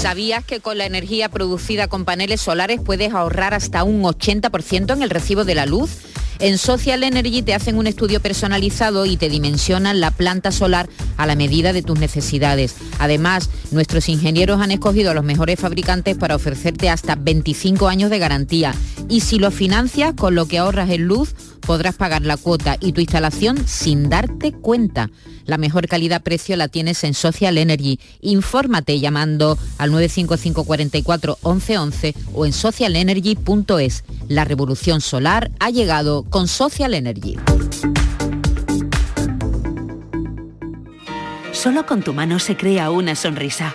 ¿Sabías que con la energía producida con paneles solares puedes ahorrar hasta un 80% en el recibo de la luz? En Social Energy te hacen un estudio personalizado y te dimensionan la planta solar a la medida de tus necesidades. Además, nuestros ingenieros han escogido a los mejores fabricantes para ofrecerte hasta 25 años de garantía. Y si lo financias con lo que ahorras en luz, podrás pagar la cuota y tu instalación sin darte cuenta. La mejor calidad-precio la tienes en Social Energy. Infórmate llamando al 955 44 1111 o en socialenergy.es. La revolución solar ha llegado con Social Energy. Solo con tu mano se crea una sonrisa.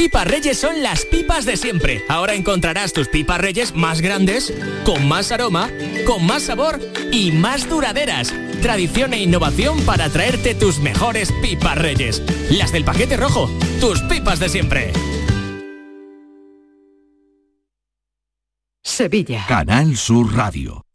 Pipas Reyes son las pipas de siempre. Ahora encontrarás tus pipas Reyes más grandes, con más aroma, con más sabor y más duraderas. Tradición e innovación para traerte tus mejores pipas Reyes. Las del paquete rojo, tus pipas de siempre. Sevilla. Canal Sur Radio.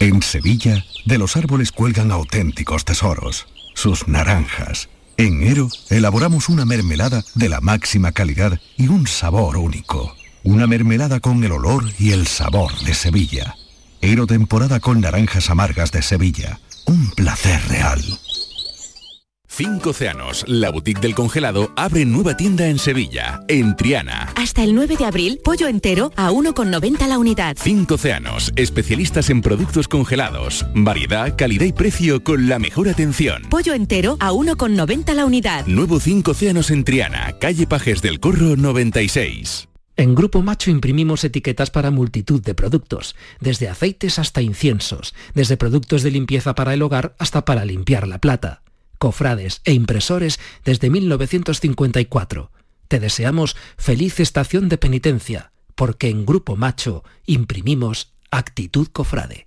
En Sevilla, de los árboles cuelgan auténticos tesoros, sus naranjas. En Ero, elaboramos una mermelada de la máxima calidad y un sabor único. Una mermelada con el olor y el sabor de Sevilla. Ero temporada con naranjas amargas de Sevilla. Un placer real. Cinco Océanos, la boutique del congelado, abre nueva tienda en Sevilla, en Triana. Hasta el 9 de abril, pollo entero a 1,90 la unidad. Cinco Océanos, especialistas en productos congelados. Variedad, calidad y precio con la mejor atención. Pollo entero a 1,90 la unidad. Nuevo Cinco Océanos en Triana, calle Pajes del Corro 96. En Grupo Macho imprimimos etiquetas para multitud de productos, desde aceites hasta inciensos, desde productos de limpieza para el hogar hasta para limpiar la plata, cofrades e impresores desde 1954. Te deseamos feliz estación de penitencia, porque en Grupo Macho imprimimos actitud cofrade.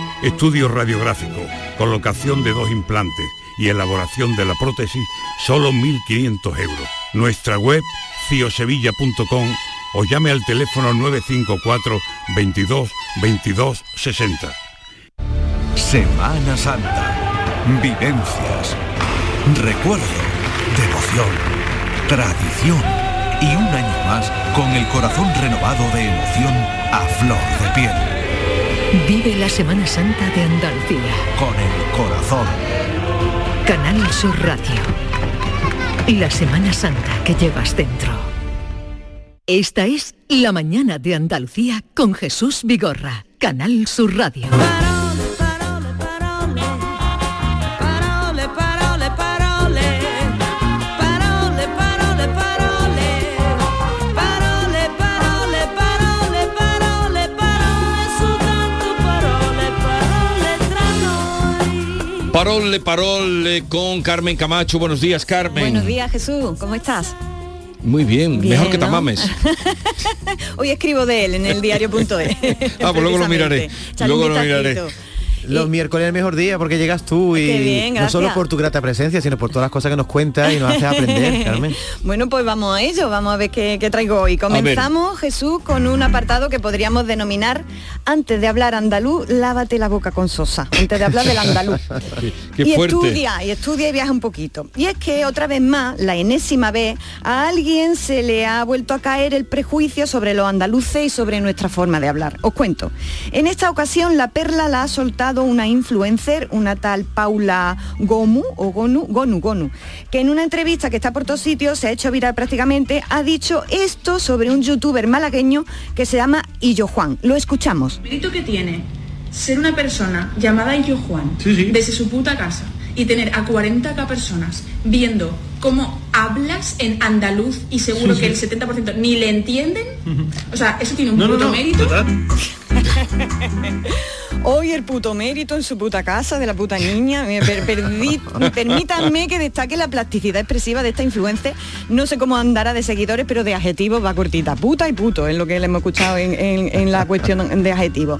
Estudio radiográfico, colocación de dos implantes y elaboración de la prótesis, solo 1.500 euros. Nuestra web, ciosevilla.com o llame al teléfono 954 22 22 60. Semana Santa. Vivencias. Recuerdo. Devoción. Tradición. Y un año más con el corazón renovado de emoción a flor de piel. Vive la Semana Santa de Andalucía. Con el corazón. Canal Sur Radio. La Semana Santa que llevas dentro. Esta es La Mañana de Andalucía con Jesús Vigorra. Canal Sur Radio. Parole, parole con Carmen Camacho. Buenos días, Carmen. Buenos días, Jesús. ¿Cómo estás? Muy bien, Bien, mejor que ¿no? Tamames. Hoy escribo de él en el diario.es. Ah, pues luego lo miraré. Luego lo miraré. Los miércoles es el mejor día porque llegas tú y bien, no solo por tu grata presencia, sino por todas las cosas que nos cuentas y nos haces aprender, Carmen. Bueno, pues vamos a ello, vamos a ver qué, qué traigo hoy. Comenzamos, Jesús, con un apartado que podríamos denominar, antes de hablar andaluz, lávate la boca con sosa, antes de hablar del andaluz. Qué y fuerte. estudia, y estudia y viaja un poquito. Y es que otra vez más, la enésima vez, a alguien se le ha vuelto a caer el prejuicio sobre los andaluces y sobre nuestra forma de hablar. Os cuento. En esta ocasión la perla la ha soltado una influencer, una tal Paula Gomu o Gonu, Gonu, Gonu, que en una entrevista que está por todos sitios, se ha hecho viral prácticamente, ha dicho esto sobre un youtuber malagueño que se llama Illo Juan. Lo escuchamos. mérito que tiene ser una persona llamada Illo Juan desde su puta casa y tener a 40k personas viendo cómo hablas en andaluz y seguro Sí, que sí. el 70% ni le entienden, o sea, eso tiene un No, puto no, mérito. Hoy el puto mérito en su puta casa de la puta niña. Me per- perdí- permítanme que destaque la plasticidad expresiva de esta influencia. No sé cómo andará de seguidores, pero de adjetivos va cortita. Puta y puto es lo que le hemos escuchado en, en- en la cuestión de adjetivos.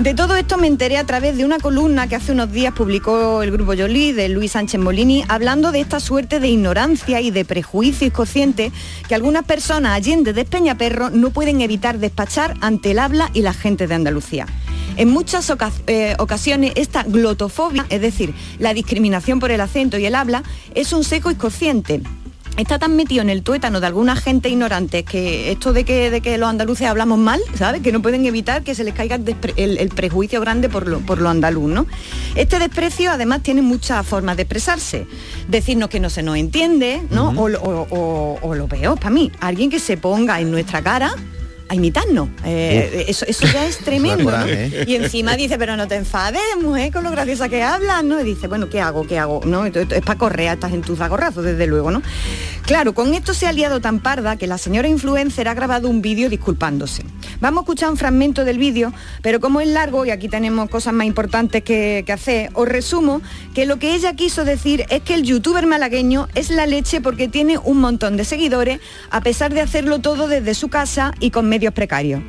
De todo esto me enteré a través de una columna que hace unos días publicó el grupo Yoli de Luis Sánchez Molini, hablando de esta suerte de ignorancia y de prejuicios conscientes que algunas personas allende de Peñaperro no pueden evitar despachar ante el habla y la gente de Andalucía. En muchas eh, ocasiones esta glotofobia, es decir, la discriminación por el acento y el habla, es un seco inconsciente. Está tan metido en el tuétano de alguna gente ignorante que esto de que, de que los andaluces hablamos mal, ¿sabes? Que no pueden evitar que se les caiga el, prejuicio grande por lo, por lo andaluz, ¿no? Este desprecio además tiene muchas formas de expresarse. Decirnos que no se nos entiende, ¿no? o, lo- o- o- o lo peor, para mí, alguien que se ponga en nuestra cara a imitarnos. Eh, eso, eso ya es tremendo. ¿eh? Y encima dice, pero no te enfades, mujer, con lo graciosa que hablas, ¿no? Y dice, bueno, ¿qué hago? ¿Qué hago? ¿No? Esto es para correr a esta gentuza a gorrazos, desde luego, ¿no? Claro, con esto se ha liado tan parda que la señora influencer ha grabado un vídeo disculpándose. Vamos a escuchar un fragmento del vídeo, pero como es largo y aquí tenemos cosas más importantes que, que hacer, os resumo que lo que ella quiso decir es que el youtuber malagueño es la leche porque tiene un montón de seguidores, a pesar de hacerlo todo desde su casa y con medios precarios.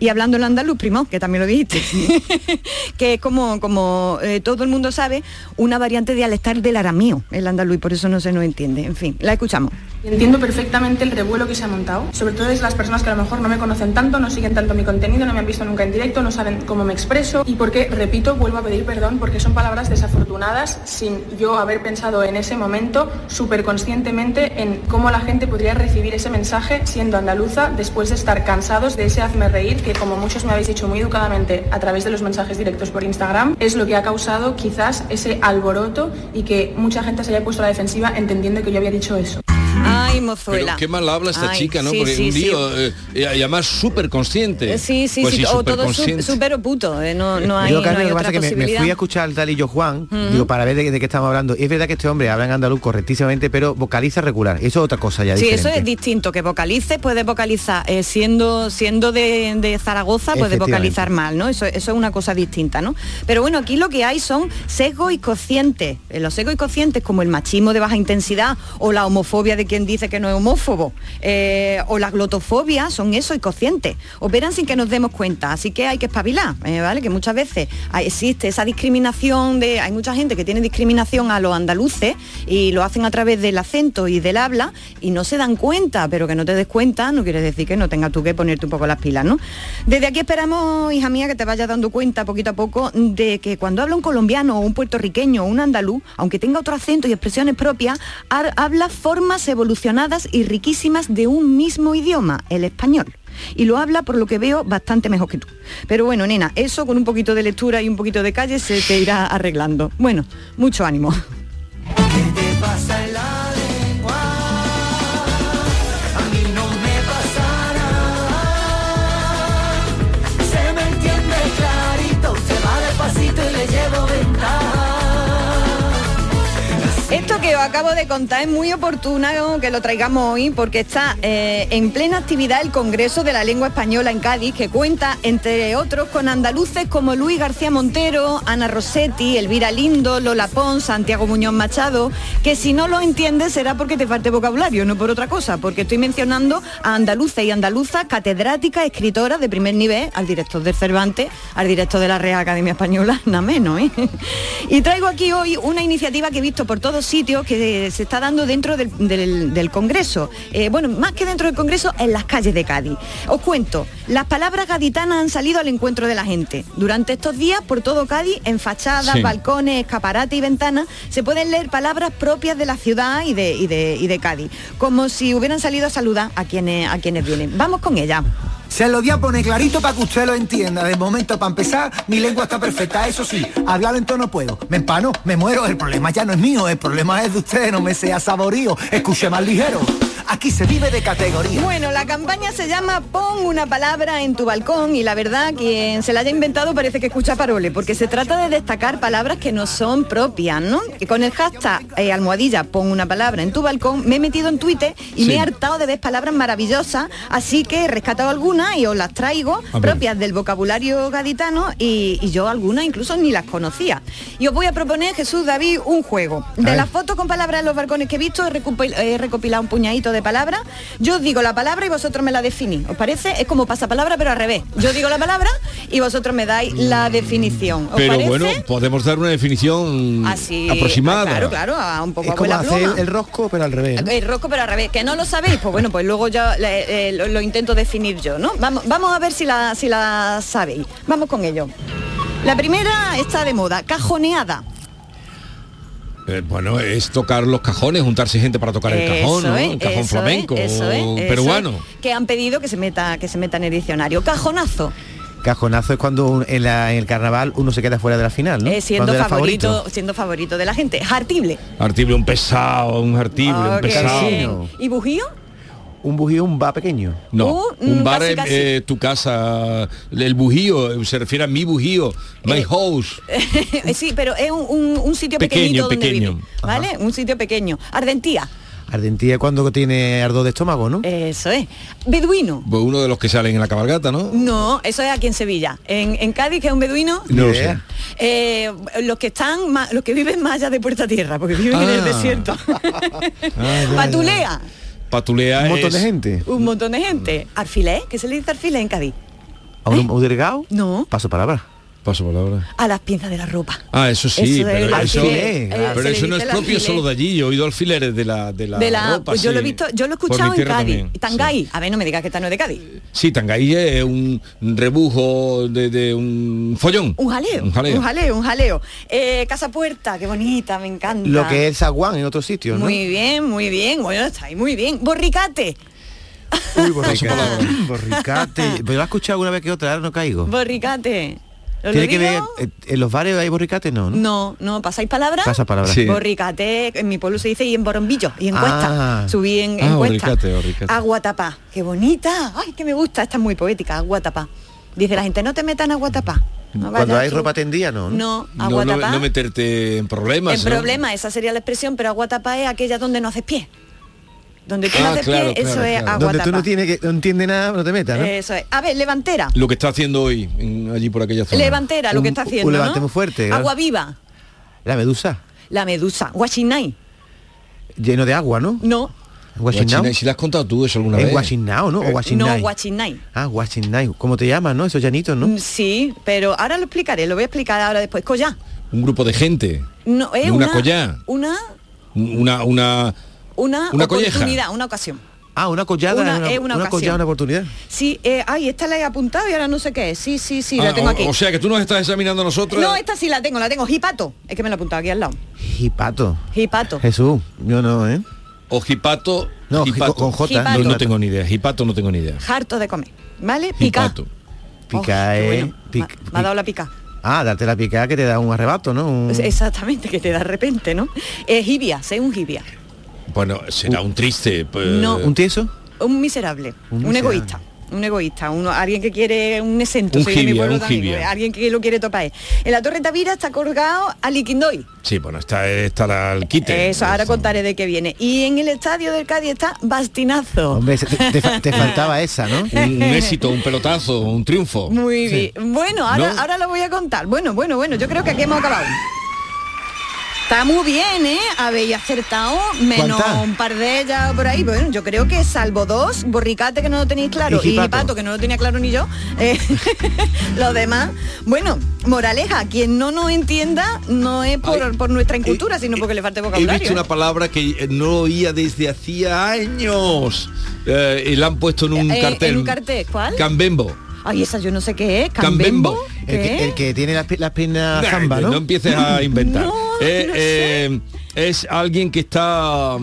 Y hablando en andaluz, primo, que también lo dijiste, que es como, como eh, todo el mundo sabe, una variante dialectal del aramío, el andaluz, y por eso no se nos entiende. En fin, la escuchamos. Entiendo perfectamente el revuelo que se ha montado, sobre todo es las personas que a lo mejor no me conocen tanto, no siguen tanto mi contenido, no me han visto nunca en directo, no saben cómo me expreso y porque, repito, vuelvo a pedir perdón porque son palabras desafortunadas sin yo haber pensado en ese momento súper conscientemente en cómo la gente podría recibir ese mensaje siendo andaluza después de estar cansados de ese hazme reír que como muchos me habéis dicho muy educadamente a través de los mensajes directos por Instagram es lo que ha causado quizás ese alboroto y que mucha gente se haya puesto a la defensiva entendiendo que yo había dicho eso. Ay, Pero mozuela. qué mal habla esta Ay, chica, ¿no? sí, Porque sí, un sí. lío, eh, y además súper consciente. Eh, Sí, sí, Pues sí, o todo súper o puto, eh, no, no hay, Yo, no Carmen, hay lo que otra pasa es que me, fui a escuchar al talillo Juan, Mm. digo, para ver de, de qué estamos hablando. Y es verdad que este hombre habla en andaluz correctísimamente, pero vocaliza regular. Eso es otra cosa ya Sí, diferente. eso es distinto, que vocalices, puedes vocalizar, eh, siendo, siendo de, de Zaragoza, Efectivamente. vocalizar mal, ¿no? Eso, eso es una cosa distinta, ¿no? Pero bueno, aquí lo que hay son sesgos inconscientes. Eh, Los sesgos inconscientes, como el machismo de baja intensidad o la homofobia de quien dice que no es homófobo, eh, o la glotofobia, son eso, inconscientes. Operan sin que nos demos cuenta, así que hay que espabilar, eh, ¿vale? Que muchas veces existe esa discriminación de, hay mucha gente que tiene discriminación a los andaluces y lo hacen a través del acento y del habla y no se dan cuenta, pero que no te des cuenta no quiere decir que no tengas tú que ponerte un poco las pilas, ¿no? Desde aquí esperamos, hija mía, que te vayas dando cuenta poquito a poco de que cuando habla un colombiano o un puertorriqueño o un andaluz, aunque tenga otro acento y expresiones propias, habla formas evolucionadas y riquísimas de un mismo idioma, el español. Y lo habla, por lo que veo, bastante mejor que tú. Pero bueno, nena, eso con un poquito de lectura y un poquito de calle se te irá arreglando. Bueno, mucho ánimo. Os acabo de contar es muy oportuna que lo traigamos hoy porque está eh, en plena actividad el Congreso de la Lengua Española en Cádiz que cuenta entre otros con andaluces como Luis García Montero, Ana Rossetti, Elvira Lindo, Lola Pons, Santiago Muñoz Machado, que si no lo entiendes será porque te falte vocabulario, no por otra cosa, porque estoy mencionando a andaluces y andaluzas, catedráticas, escritoras de primer nivel, al director del Cervantes, al director de la Real Academia Española, nada menos. ¿eh? Y traigo aquí hoy una iniciativa que he visto por todos sitios que se está dando dentro del, del- del Congreso. Eh, bueno, más que dentro del Congreso, en las calles de Cádiz. Os cuento, las palabras gaditanas han salido al encuentro de la gente. Durante estos días, por todo Cádiz, en fachadas, Sí. balcones, escaparates y ventanas, se pueden leer palabras propias de la ciudad y de, y de, y de Cádiz, como si hubieran salido a saludar a quienes, a quienes vienen. Vamos con ella. Se lo voy a poner clarito para que usted lo entienda. De momento, para empezar, mi lengua está perfecta. Eso sí, hablar en tono puedo. Me empano, me muero. El problema ya no es mío, el problema es de usted. No me sea saborío. Escuche más ligero. Aquí se vive de categoría. Bueno, la campaña se llama Pon una palabra en tu balcón y la verdad quien se la haya inventado parece que escucha parole, porque se trata de destacar palabras que no son propias, ¿no? Y con el hashtag eh, almohadilla Pon una palabra en tu balcón me he metido en Twitter y Sí. me he hartado de ver palabras maravillosas, así que he rescatado algunas y os las traigo A ver. propias del vocabulario gaditano y, y yo algunas incluso ni las conocía. Y os voy a proponer, Jesús David, un juego. De las fotos con palabras en los balcones que he visto, he recopil- he recopilado un puñadito de palabras. Yo os digo la palabra y vosotros me la definís. ¿Os parece? Es como pasapalabra, pero al revés. Yo digo la palabra y vosotros me dais la definición. ¿Os Pero parece? bueno, podemos dar una definición Así, aproximada. Claro, claro, a un poco Es a como hacer el rosco, pero al revés. ¿no? El rosco pero al revés, que no lo sabéis, pues bueno, pues luego ya le- eh, lo, lo intento definir yo, ¿no? Vamos, vamos a ver si la, si la sabéis. Vamos con ello. La primera está de moda, cajoneada. Eh, bueno, es tocar los cajones, juntarse gente para tocar el cajón, Eso ¿no? es, el cajón eso flamenco, es, eso es, eso peruano. es, que han pedido que se meta que se meta en el diccionario. Cajonazo, Cajonazo es cuando un- en, la- en el carnaval uno se queda fuera de la final, ¿no? eh, siendo favorito, siendo favorito de la gente. Jartible. Artible, un pesado, un artible, un pesado. ¿Y bujío? Un bujío, un va pequeño. No, Uh, un mm, bar casi, es casi. eh, tu casa, el bujío, eh, se refiere a mi bujío, my house. Eh, sí, pero es un, un- un sitio Pequeño, pequeñito donde pequeño. vive, ¿Vale? Un sitio pequeño. Ardentía. Ardentía es cuando tiene ardor de estómago, ¿no? Eso es. Beduino. Pues uno de los que salen en la cabalgata, ¿no? No, eso es aquí en Sevilla. En, en Cádiz, que es un beduino, No lo sé. eh, los que están los que viven más allá de Puerta Tierra, porque viven en el Ah. desierto. Ah, ya, Patulea, Patulea Un montón de gente. un montón de gente. Alfilé, ¿qué se le dice alfilé en Cádiz? ¿A un, un delgado? No. Paso palabra. Paso palabra. A las pinzas de la ropa. Ah, eso sí, Eso es pero, eso, alfiler, eh, pero eso no es propio alfiler. solo de allí. Yo he oído alfileres de la de la, de la, ropa, pues yo lo he visto, yo lo he escuchado en Cádiz. también, Tangay. A ver, no me digas que esta no es de Cádiz. Sí, Tangay es un rebujo de, de un follón. Un jaleo. Un jaleo. Un jaleo, un jaleo. Eh, Casa Puerta, qué bonita, me encanta. Lo que es zaguán en otros sitios, ¿no? Muy bien, muy bien. Bueno, está ahí muy bien. Borricate. Uy, borricate. borricate. Pero lo has escuchado alguna vez que otra, ahora no caigo. Borricate. ¿Os lo Tiene que ver, en los bares hay borricate, no, ¿no? No, no, ¿pasáis palabra? Pasa palabra. Sí. Borricate, en mi pueblo se dice y en borombillo, y encuesta. Ah. Subí en Ah, borricate, borricate. Agua tapá. Qué bonita. Ay, que me gusta. Esta es muy poética, agua tapá. Dice la gente, no te metan agua tapá. No Cuando hay ropa tendida, no. No, No, agua no, tapá. no meterte en problemas. En ¿no? problema, esa sería la expresión, pero agua tapá es aquella donde no haces pie. Donde tú Ah, no claro, pie, eso claro, es agua Donde tú no, tienes que, no entiendes nada, no te metas, ¿no? Eso es. A ver, levantera. Lo que está haciendo hoy, en- allí por aquella zona. Levantera, lo que Un- está un haciendo. levante ¿no? muy fuerte, claro. Agua viva. La medusa, La medusa. Guachinay. lleno de agua, ¿no? No. Guachinay, si le has contado tú eso alguna Es vez. guachinao, ¿no? O No, guachinay. guachinay. ah, guachinay. ¿Cómo te llamas, no? Esos llanitos, ¿no? Mm, Sí, pero ahora lo explicaré, lo voy a explicar ahora después. Collá. Un grupo de gente. No, es Una una, collá. Una, Una, una. Una, Una colleja. oportunidad, una ocasión. Ah, una collada, Una- una, es una una collada, una oportunidad. Sí, eh, ay, esta la he apuntado y ahora no sé qué es. Sí, sí, sí, Ah, la tengo o- aquí. O, sea que tú nos estás examinando a nosotros. no, esta sí la tengo, la tengo. Hipato. Es que me la he apuntado aquí al lado. Hipato. Hipato. Jesús, yo no, ¿eh? O jipato. No, con J. Jipato. No, no tengo ni idea. Jipato no tengo ni idea. Harto de comer. ¿Vale? Pica. Jipato. Pica, Oh, ¿eh? bueno. Pic- Me ha dado la pica. Ah, darte la picada que te da un arrebato, ¿no? Un- Exactamente, que te da de repente, ¿no? Eh, jibia, sé un jibia. Bueno, será un triste. pues, No. ¿Un tieso? Un miserable. Un, miserable. egoísta. un egoísta, uno, alguien que quiere un exento, Un jibia, pueblo un también, alguien que lo quiere topar. En la Torre Tavira está colgado Aliquindoy. Sí, bueno, está, está al quite. Eso, ahora contaré de qué viene. Y en el estadio del Cádiz está Bastinazo. Hombre, te, te fa- te faltaba esa, ¿no? Un, un éxito, un pelotazo, un triunfo. Muy bien. Bueno, ahora, ¿No? ahora lo voy a contar. Bueno, bueno, bueno, yo creo que aquí hemos acabado. Está muy bien, ¿eh? Habéis acertado, menos un par de ellas por ahí. Bueno, yo creo que salvo dos, borricate que no lo tenéis claro Y pato que no lo tenía claro ni yo, eh, los demás. Bueno, moraleja, quien no nos entienda no es por, por nuestra incultura, sino porque le falte He vocabulario. visto una ¿eh? palabra que eh, no oía desde hacía años. Eh, y la han puesto en un Eh, cartel. En un cartel, ¿cuál? Cambembo. Ay, esa yo no sé qué es. Cambembo. El que, ¿Qué? el que tiene las, las piernas zamba, ¿no? empieces a inventar. No, Eh, no sé. eh, es alguien que está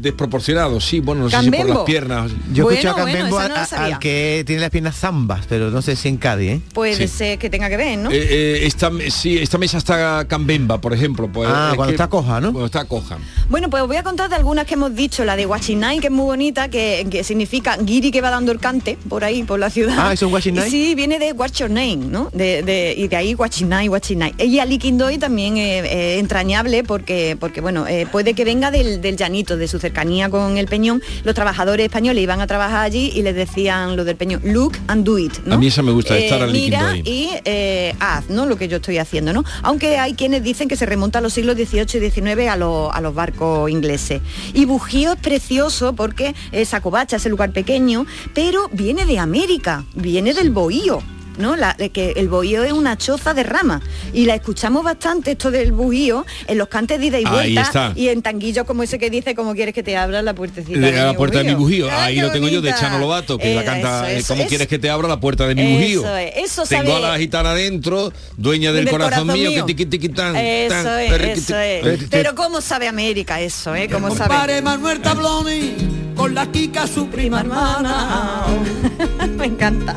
desproporcionado, sí, bueno, no sé si por las piernas. Yo Bueno, escucho a Cambembo no al que tiene las piernas zambas, pero no sé si en Cádiz, ¿eh? Puede Sí. ser que tenga que ver, ¿no? Eh, eh, esta, sí, esta mesa está cambemba, por ejemplo. Pues, Ah, es cuando que- está coja, ¿no? Cuando está coja. Bueno, pues os voy a contar de algunas que hemos dicho. La de Guachinay, que es muy bonita, que, que significa guiri que va dando el cante por ahí, por la ciudad. Ah, ¿es un Guachinay? Sí, viene de What's Your Name, ¿no? De, de- y de ahí Guachinay, Guachinay. Y Aliquindoy también es eh, entrañable porque, porque bueno, eh, puede que venga del, del llanito, de su cercanía con el Peñón. Los trabajadores españoles iban a trabajar allí y les decían lo del Peñón, look and do it, ¿no? A mí esa me gusta, Eh, estar al Mira y eh, haz, ¿no? Lo que yo estoy haciendo, ¿no? Aunque hay quienes dicen que se remonta a los siglos XVIII y XIX a, los- a los barcos ingleses. Y Bujío es precioso porque es Acobacha, ese lugar pequeño, pero viene de América, viene del Bohío. ¿No? La, de que el bohío es una choza de rama y la escuchamos bastante esto del bujío en los cantes de ida y vuelta y en tanguillos como ese que dice como quieres que te abra la puertecita De de la mi puerta de mi bujío. Ah, Ahí lo tengo yo de. Chano Lobato, que la canta eso, eh, eso, ¿Cómo eso. quieres que te abra la puerta de mi Eso bujío? es, eso Tengo sabe- a la gitana dentro, dueña del, Del corazón, corazón mío, mío. que tiqui, tiqui, tan, Eso tan, eso es. Pero cómo sabe América eso, ¿eh? ¿Cómo sabe? Compadre Manuel Tabloni con la Kika su prima hermana. Me encanta.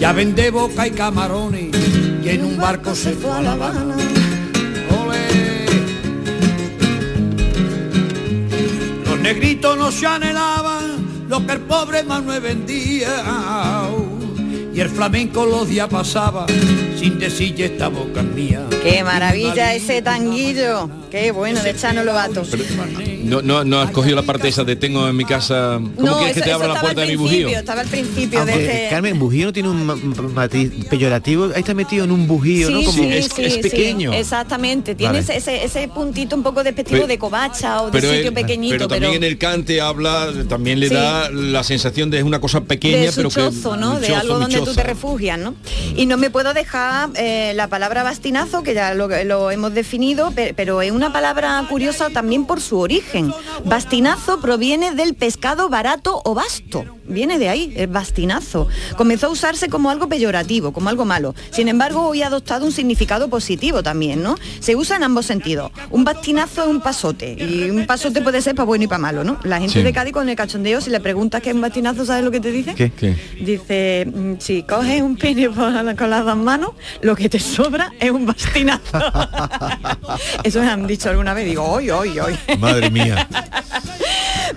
Ya vende boca y camarones y en un barco se fue a La Habana. Los negritos no se anhelaban lo que el pobre Manuel vendía. Y el flamenco los días pasaba sin decir "Ya esta boca es mía. Qué maravilla ese tanguillo. Qué bueno, de Chano Lobato. No, no, no has cogido la parte esa de tengo en mi casa. ¿Cómo No, quieres que eso- te abra la puerta de mi bujío? Estaba al principio de este... Carmen, bujío no tiene un ma- ma- matiz peyorativo, ahí está metido en un bujío, ¿no? Sí, Como, sí, es- sí, es sí, pequeño. exactamente. Tiene Vale. ese, ese, ese puntito un poco despectivo Pero- de covacha o de sitio pequeñito, pero pero, también en el cante habla, también le Sí. da la sensación de una cosa pequeña, de su pero que chozo, ¿no? un de chozo, algo donde tú te refugias, ¿no? Y no me puedo dejar eh, la palabra bastinazo, que ya lo, lo hemos definido, pe- pero es una palabra curiosa también por su origen. Bastinazo proviene del pescado barato o basto. Viene de ahí, el bastinazo. Comenzó a usarse como algo peyorativo, como algo malo. Sin embargo, hoy ha adoptado un significado positivo también, ¿no? Se usa en ambos sentidos. Un bastinazo es un pasote. Y un pasote puede ser para bueno y para malo, ¿no? La gente Sí. de Cádiz con el cachondeo, si le preguntas qué es un bastinazo, ¿sabes lo que te dice? ¿Qué? ¿Qué? Dice, mm, si coges un pene por la- con las dos manos, lo que te sobra es un bastinazo. Eso me han dicho alguna vez, digo, hoy, hoy, hoy. Madre mía.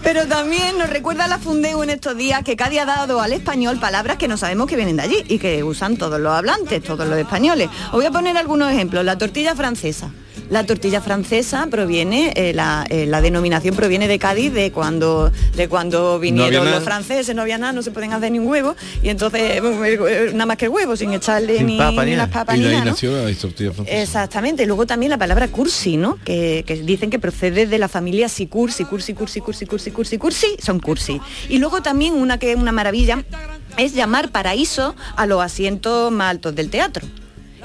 Pero también nos recuerda la Fundeu en estos días que Cádiz ha dado al español palabras que no sabemos que vienen de allí y que usan todos los hablantes, todos los españoles. Os voy a poner algunos ejemplos. La tortilla francesa. La tortilla francesa proviene, eh, la, eh, la denominación proviene de Cádiz, de cuando, de cuando vinieron nada. los franceses, no había nada, no se pueden hacer ni un huevo, y entonces eh, eh, nada más que el huevo, sin echarle Sin ni, papa, ni las papas Y ni de ahí ¿no? nació la tortilla francesa. Exactamente. Luego también la palabra cursi, ¿no? Que, que dicen que procede de la familia Sicur, Sicur, Sicur, Sicur, Sicur, Sicur, Sicur, sí, son cursi. Y luego también una que es una maravilla es llamar paraíso a los asientos más altos del teatro.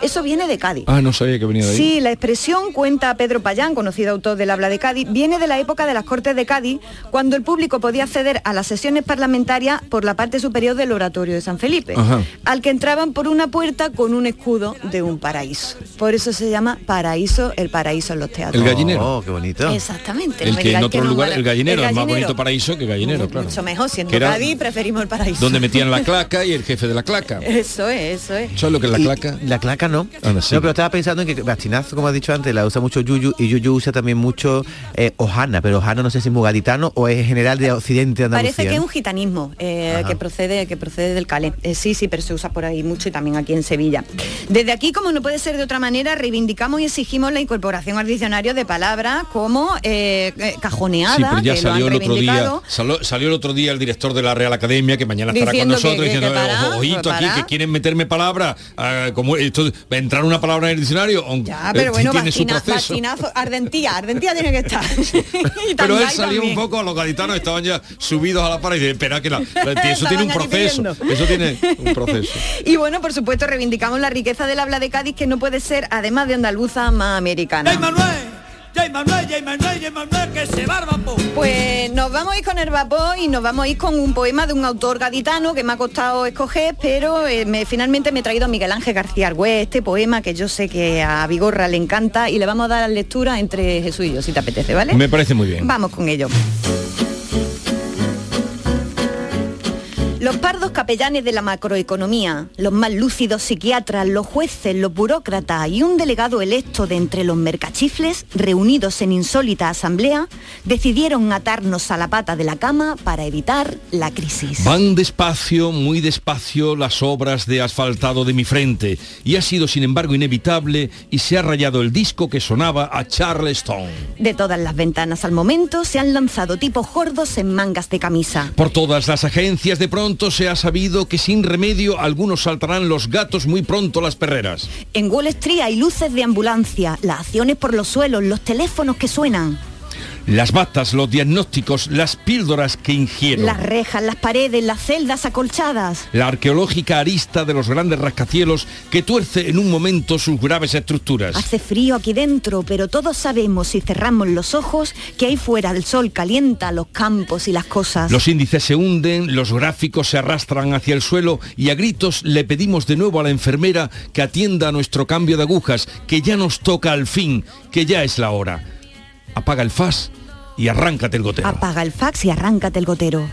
Eso viene de Cádiz. Ah, no sabía que venía de ahí. Sí, la expresión, cuenta Pedro Payán, conocido autor del habla de Cádiz, viene de la época de las Cortes de Cádiz, cuando el público podía acceder a las sesiones parlamentarias por la parte superior del oratorio de San Felipe, Ajá. al que entraban por una puerta con un escudo de un paraíso. Por eso se llama paraíso, el paraíso en los teatros. El gallinero. Oh, qué bonito. Exactamente. El no que en otro lugar, para- el gallinero, es más gallinero. bonito paraíso que gallinero, claro. Mucho mejor, siendo era Cádiz preferimos el paraíso. Donde metían la claca y el jefe de la claca. Eso es, eso es. ¿Sabes lo que es la claca? La claca no. Sí. No, pero estaba pensando en que bastinazo, como has dicho antes, la usa mucho Yuyu y Yuyu usa también mucho eh, Ojana, pero Ojana no sé si es muy gaditano o es general de Occidente Andalucía. Parece que es un gitanismo eh, que procede que procede del Calé. Eh, sí, sí, pero se usa por ahí mucho y también aquí en Sevilla. Desde aquí, como no puede ser de otra manera, reivindicamos y exigimos la incorporación al diccionario de palabras como eh, cajoneada, Sí, pero ya que lo salió han el otro día, salió, salió el otro día el director de la Real Academia, que mañana estará con Diciendo nosotros, que- diciendo, que para, "Ojo, ojito aquí, para". que quieren meterme palabras, ah, como esto, va a entrar una palabra en el diccionario, Ah, pero bueno, tiene su bacina- proceso. bacinazo, ardentía, ardentía tiene que estar. Y Pero él salió un poco, los gaditanos estaban ya subidos a la pared y dice, espera que la, la- eso tiene un proceso, eso tiene un proceso. Y bueno, por supuesto, reivindicamos la riqueza del habla de Cádiz, que no puede ser, además de andaluza, más americana. Jay Manuel, Manuel, Manuel, que se. Pues nos vamos a ir con el vapor y nos vamos a ir con un poema de un autor gaditano que me ha costado escoger, pero eh, me- finalmente me he traído a Miguel Ángel García Argüez, este poema que yo sé que a Vigorra le encanta y le vamos a dar lectura entre Jesús y yo, si te apetece, ¿vale? Me parece muy bien. Vamos con ello. Los pardos capellanes de la macroeconomía, los más lúcidos psiquiatras, los jueces, los burócratas y un delegado electo de entre los mercachifles, reunidos en insólita asamblea, decidieron atarnos a la pata de la cama para evitar la crisis. Van despacio, muy despacio las obras de asfaltado de mi frente y ha sido sin embargo inevitable y se ha rayado el disco que sonaba a Charleston. De todas las ventanas al momento se han lanzado tipos gordos en mangas de camisa. Por todas las agencias de pronto se ha sabido que sin remedio algunos saltarán los gatos muy pronto las perreras. En Wall Street hay luces de ambulancia, las acciones por los suelos, los teléfonos que suenan. Las batas, los diagnósticos, las píldoras que ingiero. Las rejas, las paredes, las celdas acolchadas. La arqueológica arista de los grandes rascacielos que tuerce en un momento sus graves estructuras. Hace frío aquí dentro, pero todos sabemos si cerramos los ojos que ahí fuera el sol calienta los campos y las cosas. Los índices se hunden, los gráficos se arrastran hacia el suelo y a gritos le pedimos de nuevo a la enfermera que atienda a nuestro cambio de agujas, que ya nos toca al fin, que ya es la hora. Apaga el faz y arráncate el gotero. Apaga el fax y arráncate el gotero.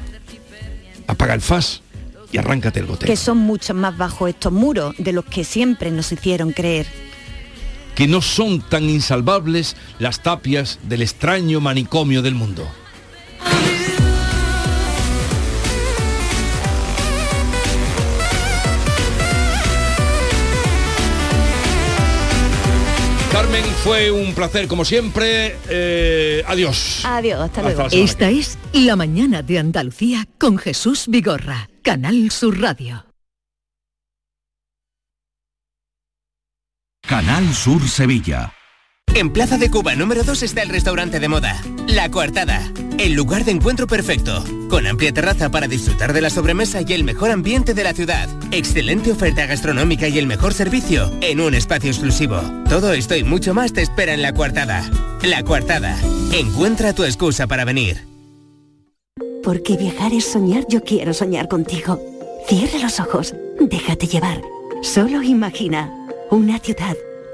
Apaga el faz y arráncate el gotero. Que son mucho más bajos estos muros de los que siempre nos hicieron creer. Que no son tan insalvables las tapias del extraño manicomio del mundo. Carmen, fue un placer como siempre. Eh, adiós. Adiós, hasta luego. semana Esta es La Mañana de Andalucía con Jesús Vigorra, Canal Sur Radio. Canal Sur Sevilla. En Plaza de Cuba número 2 está el restaurante de moda, La Coartada, el lugar de encuentro perfecto, con amplia terraza para disfrutar de la sobremesa y el mejor ambiente de la ciudad, excelente oferta gastronómica y el mejor servicio en un espacio exclusivo. Todo esto y mucho más te espera en La Coartada. La Coartada, encuentra tu excusa para venir. Porque viajar es soñar, yo quiero soñar contigo. Cierra los ojos, déjate llevar. Solo imagina una ciudad,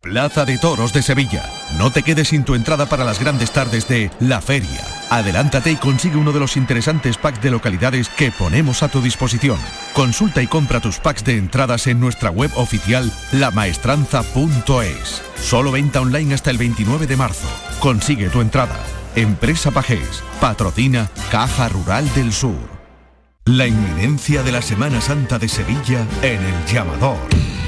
Plaza de Toros de Sevilla. No te quedes sin tu entrada para las grandes tardes de La Feria. Adelántate y consigue uno de los interesantes packs de localidades que ponemos a tu disposición. Consulta y compra tus packs de entradas en nuestra web oficial lamaestranza.es. Solo venta online hasta el 29 de marzo. Consigue tu entrada. Empresa Pajés. Patrocina Caja Rural del Sur. La inminencia de la Semana Santa de Sevilla en el llamador.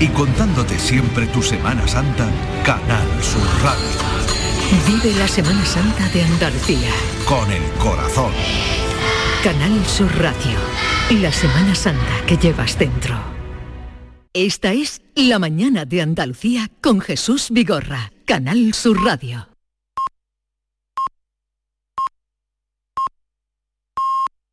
Y contándote siempre tu Semana Santa, Canal Sur Radio. Vive la Semana Santa de Andalucía. Con el corazón. Canal Sur Radio. La Semana Santa que llevas dentro. Esta es La Mañana de Andalucía con Jesús Vigorra. Canal Sur Radio.